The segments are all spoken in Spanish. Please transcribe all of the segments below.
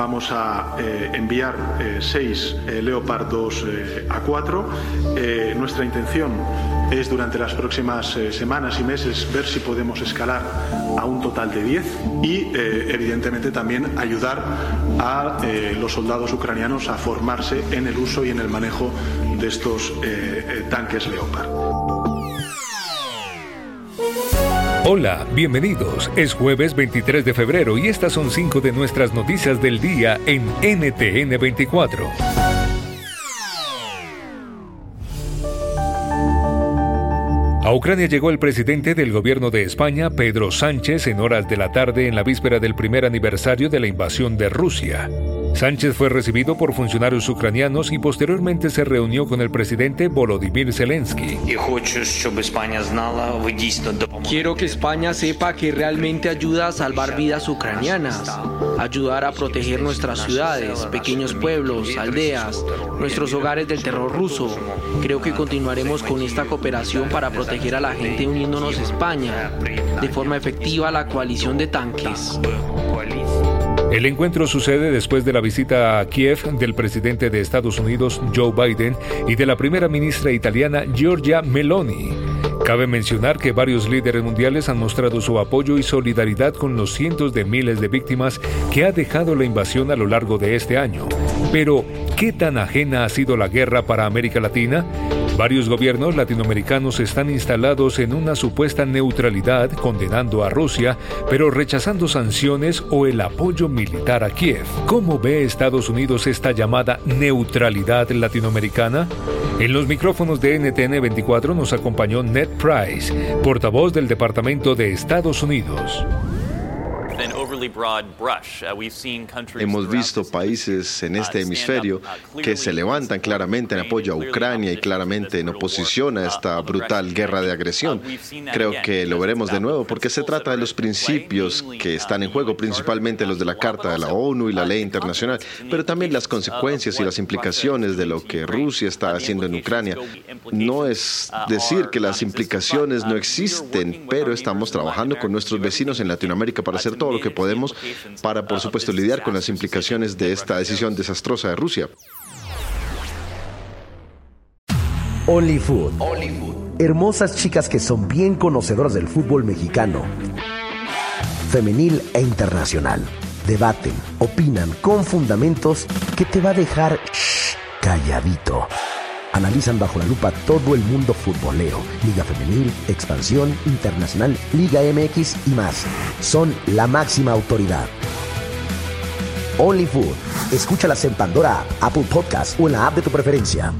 vamos a enviar seis Leopard 2 A4. nuestra intención es durante las próximas semanas y meses ver si podemos escalar a un total de 10 y evidentemente también ayudar a los soldados ucranianos a formarse en el uso y en el manejo de estos tanques Leopard. Hola, bienvenidos. Es jueves 23 de febrero y estas son cinco de nuestras noticias del día en NTN 24. A Ucrania llegó el presidente del gobierno de España, Pedro Sánchez, en horas de la tarde en la víspera del primer aniversario de la invasión de Rusia. Sánchez fue recibido por funcionarios ucranianos y posteriormente se reunió con el presidente Volodymyr Zelensky. Quiero que España sepa que realmente ayuda a salvar vidas ucranianas, ayudar a proteger nuestras ciudades, pequeños pueblos, aldeas, nuestros hogares del terror ruso. Creo que continuaremos con esta cooperación para proteger a la gente uniéndonos a España de forma efectiva a la coalición de tanques. El encuentro sucede después de la visita a Kiev del presidente de Estados Unidos Joe Biden y de la primera ministra italiana Giorgia Meloni. Cabe mencionar que varios líderes mundiales han mostrado su apoyo y solidaridad con los cientos de miles de víctimas que ha dejado la invasión a lo largo de este año. Pero, ¿qué tan ajena ha sido la guerra para América Latina? Varios gobiernos latinoamericanos están instalados en una supuesta neutralidad condenando a Rusia, pero rechazando sanciones o el apoyo militar a Kiev. ¿Cómo ve Estados Unidos esta llamada neutralidad latinoamericana? En los micrófonos de NTN 24 nos acompañó Ned Price, portavoz del Departamento de Estados Unidos. Uh, Hemos visto países en uh, este hemisferio uh, que se levantan claramente en apoyo a Ucrania y claramente en oposición a esta brutal guerra de agresión. Creo que lo veremos de nuevo porque se trata de los principios que están en juego, principalmente los de la Carta de la ONU y la ley internacional, pero también las consecuencias y las implicaciones de lo que Rusia está haciendo en Ucrania. No es decir que las implicaciones no existen, pero estamos trabajando con nuestros vecinos en Latinoamérica para hacer todo lo que podemos para, por supuesto, lidiar con las implicaciones de esta decisión desastrosa de Rusia. Only Food. Hermosas chicas que son bien conocedoras del fútbol mexicano, femenil e internacional. Debaten, opinan con fundamentos que te va a dejar calladito analizan bajo la lupa todo el mundo futbolero, Liga Femenil, Expansión, Internacional, Liga MX y más. Son la máxima autoridad. Only Food. Escúchalas en Pandora, Apple Podcast o en la app de tu preferencia.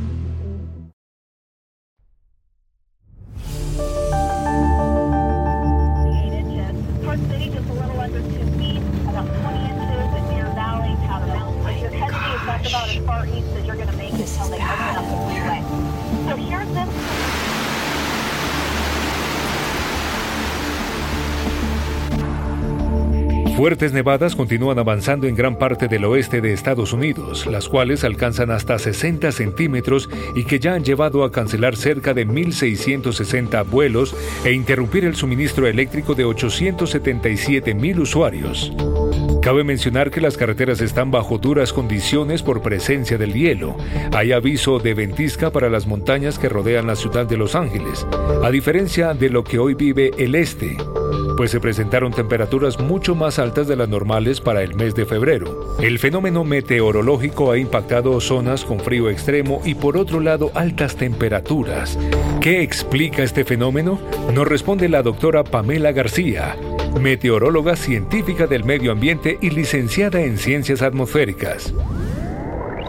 Fuertes nevadas continúan avanzando en gran parte del oeste de Estados Unidos, las cuales alcanzan hasta 60 centímetros y que ya han llevado a cancelar cerca de 1.660 vuelos e interrumpir el suministro eléctrico de 877.000 usuarios. Cabe mencionar que las carreteras están bajo duras condiciones por presencia del hielo. Hay aviso de ventisca para las montañas que rodean la ciudad de Los Ángeles, a diferencia de lo que hoy vive el este pues se presentaron temperaturas mucho más altas de las normales para el mes de febrero. El fenómeno meteorológico ha impactado zonas con frío extremo y por otro lado altas temperaturas. ¿Qué explica este fenómeno? Nos responde la doctora Pamela García, meteoróloga científica del medio ambiente y licenciada en ciencias atmosféricas.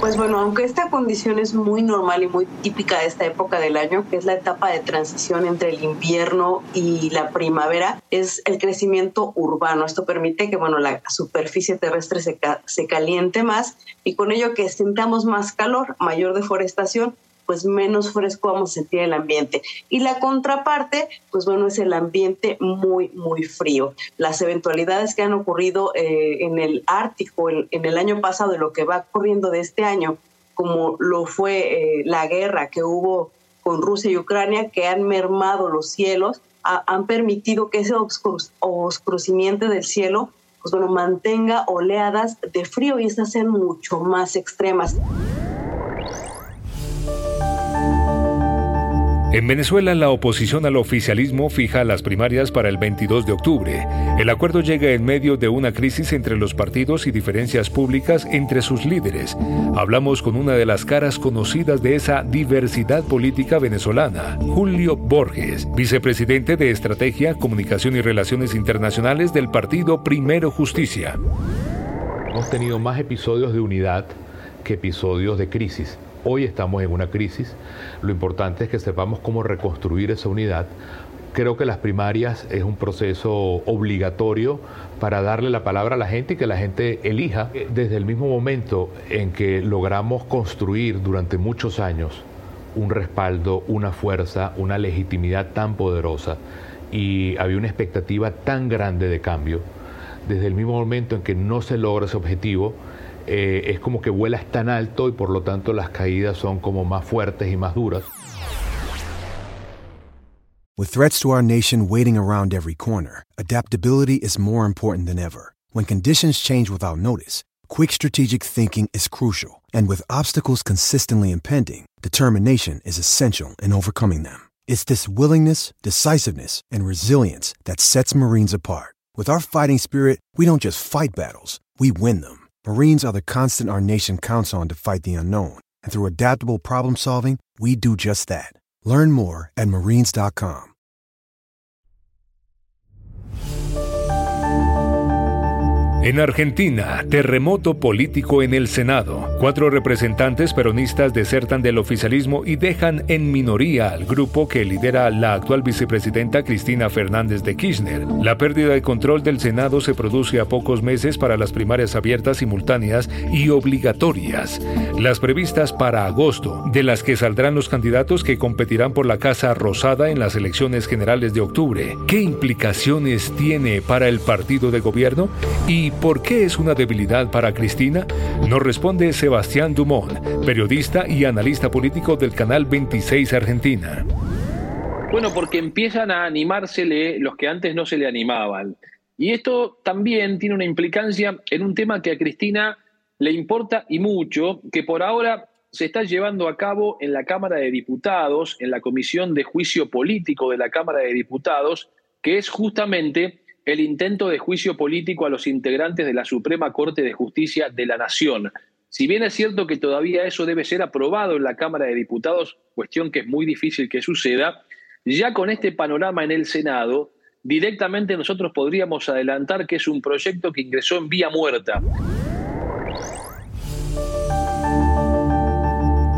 Pues bueno, aunque esta condición es muy normal y muy típica de esta época del año, que es la etapa de transición entre el invierno y la primavera, es el crecimiento urbano. Esto permite que bueno, la superficie terrestre se, se caliente más y con ello que sintamos más calor, mayor deforestación pues menos fresco vamos a sentir el ambiente. Y la contraparte, pues bueno, es el ambiente muy, muy frío. Las eventualidades que han ocurrido eh, en el Ártico en, el año pasado y lo que va ocurriendo de este año, como lo fue eh, la guerra que hubo con Rusia y Ucrania, que han mermado los cielos, han permitido que ese oscurecimiento del cielo pues bueno, mantenga oleadas de frío y estas sean mucho más extremas. En Venezuela, la oposición al oficialismo fija las primarias para el 22 de octubre. El acuerdo llega en medio de una crisis entre los partidos y diferencias públicas entre sus líderes. Hablamos con una de las caras conocidas de esa diversidad política venezolana, Julio Borges, vicepresidente de Estrategia, Comunicación y Relaciones Internacionales del partido Primero Justicia. Hemos tenido más episodios de unidad que episodios de crisis. Hoy estamos en una crisis. Lo importante es que sepamos cómo reconstruir esa unidad. Creo que las primarias es un proceso obligatorio para darle la palabra a la gente y que la gente elija. Desde el mismo momento en que logramos construir durante muchos años un respaldo, una fuerza, una legitimidad tan poderosa y había una expectativa tan grande de cambio, desde el mismo momento en que no se logra ese objetivo, eh, es como que vuelas tan alto y por lo tanto las caídas son como más fuertes y más duras. With threats to our nation waiting around every corner, adaptability is more important than ever. When conditions change without notice, quick strategic thinking is crucial, and with obstacles consistently impending, determination is essential in overcoming them. It's this willingness, decisiveness, and resilience that sets Marines apart. With our fighting spirit, we don't just fight battles, we win them. Marines are the constant our nation counts on to fight the unknown. And through adaptable problem solving, we do just that. Learn more at marines.com. En Argentina, terremoto político en el Senado. Cuatro representantes peronistas desertan del oficialismo y dejan en minoría al grupo que lidera la actual vicepresidenta Cristina Fernández de Kirchner. La pérdida de control del Senado se produce a pocos meses para las primarias abiertas, simultáneas y obligatorias, las previstas para agosto, de las que saldrán los candidatos que competirán por la Casa Rosada en las elecciones generales de octubre. ¿Qué implicaciones tiene para el partido de gobierno? Y por qué es una debilidad para Cristina? Nos responde Sebastián Dumont, periodista y analista político del Canal 26 Argentina. Bueno, porque empiezan a animársele los que antes no se le animaban. Y esto también tiene una implicancia en un tema que a Cristina le importa y mucho, que por ahora se está llevando a cabo en la Cámara de Diputados, en la Comisión de Juicio Político de la Cámara de Diputados, que es justamente el intento de juicio político a los integrantes de la Suprema Corte de Justicia de la Nación. Si bien es cierto que todavía eso debe ser aprobado en la Cámara de Diputados, cuestión que es muy difícil que suceda, ya con este panorama en el Senado, directamente nosotros podríamos adelantar que es un proyecto que ingresó en vía muerta.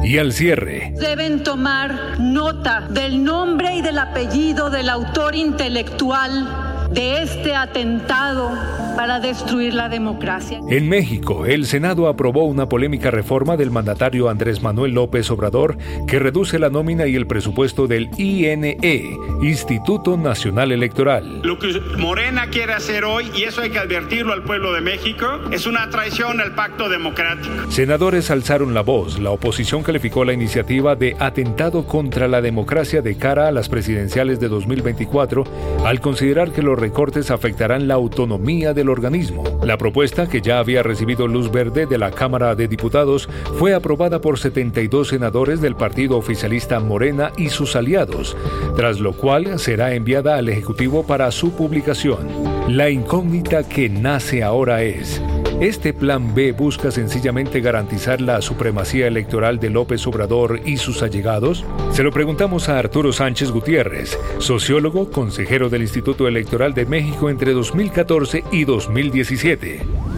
Y al cierre. Deben tomar nota del nombre y del apellido del autor intelectual de este atentado para destruir la democracia. En México, el Senado aprobó una polémica reforma del mandatario Andrés Manuel López Obrador que reduce la nómina y el presupuesto del INE, Instituto Nacional Electoral. Lo que Morena quiere hacer hoy, y eso hay que advertirlo al pueblo de México, es una traición al pacto democrático. Senadores alzaron la voz. La oposición calificó la iniciativa de atentado contra la democracia de cara a las presidenciales de 2024 al considerar que los recortes afectarán la autonomía organismo. La propuesta, que ya había recibido luz verde de la Cámara de Diputados, fue aprobada por 72 senadores del partido oficialista Morena y sus aliados, tras lo cual será enviada al Ejecutivo para su publicación. La incógnita que nace ahora es, este plan B busca sencillamente garantizar la supremacía electoral de López Obrador y sus allegados? Se lo preguntamos a Arturo Sánchez Gutiérrez, sociólogo, consejero del Instituto Electoral de México entre 2014 y 2017.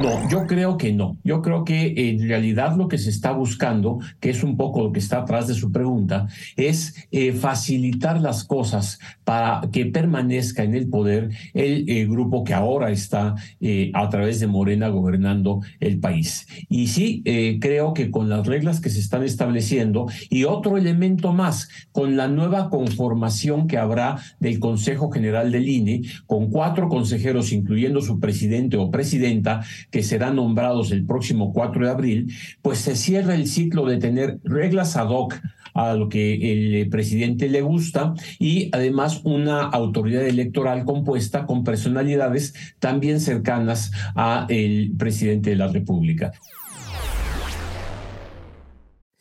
No, yo creo que no. Yo creo que en realidad lo que se está buscando, que es un poco lo que está atrás de su pregunta, es eh, facilitar las cosas para que permanezca en el poder el eh, grupo que ahora está eh, a través de Morena gobernando el país. Y sí, creo que con las reglas que se están estableciendo y otro elemento más, con la nueva conformación que habrá del Consejo General del INE, con cuatro consejeros, incluyendo su presidente o presidenta, que serán nombrados el próximo 4 de abril, pues se cierra el ciclo de tener reglas ad hoc a lo que el presidente le gusta y además una autoridad electoral compuesta con personalidades también cercanas a el presidente de la República.